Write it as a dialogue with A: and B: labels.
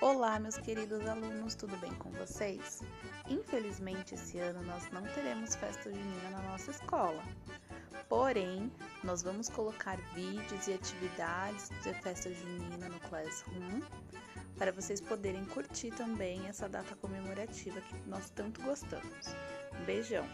A: Olá, meus queridos alunos, tudo bem com vocês? Infelizmente, esse ano nós não teremos festa junina na nossa escola. Porém, nós vamos colocar vídeos e atividades de festa junina no Classroom para vocês poderem curtir também essa data comemorativa que nós tanto gostamos. Beijão!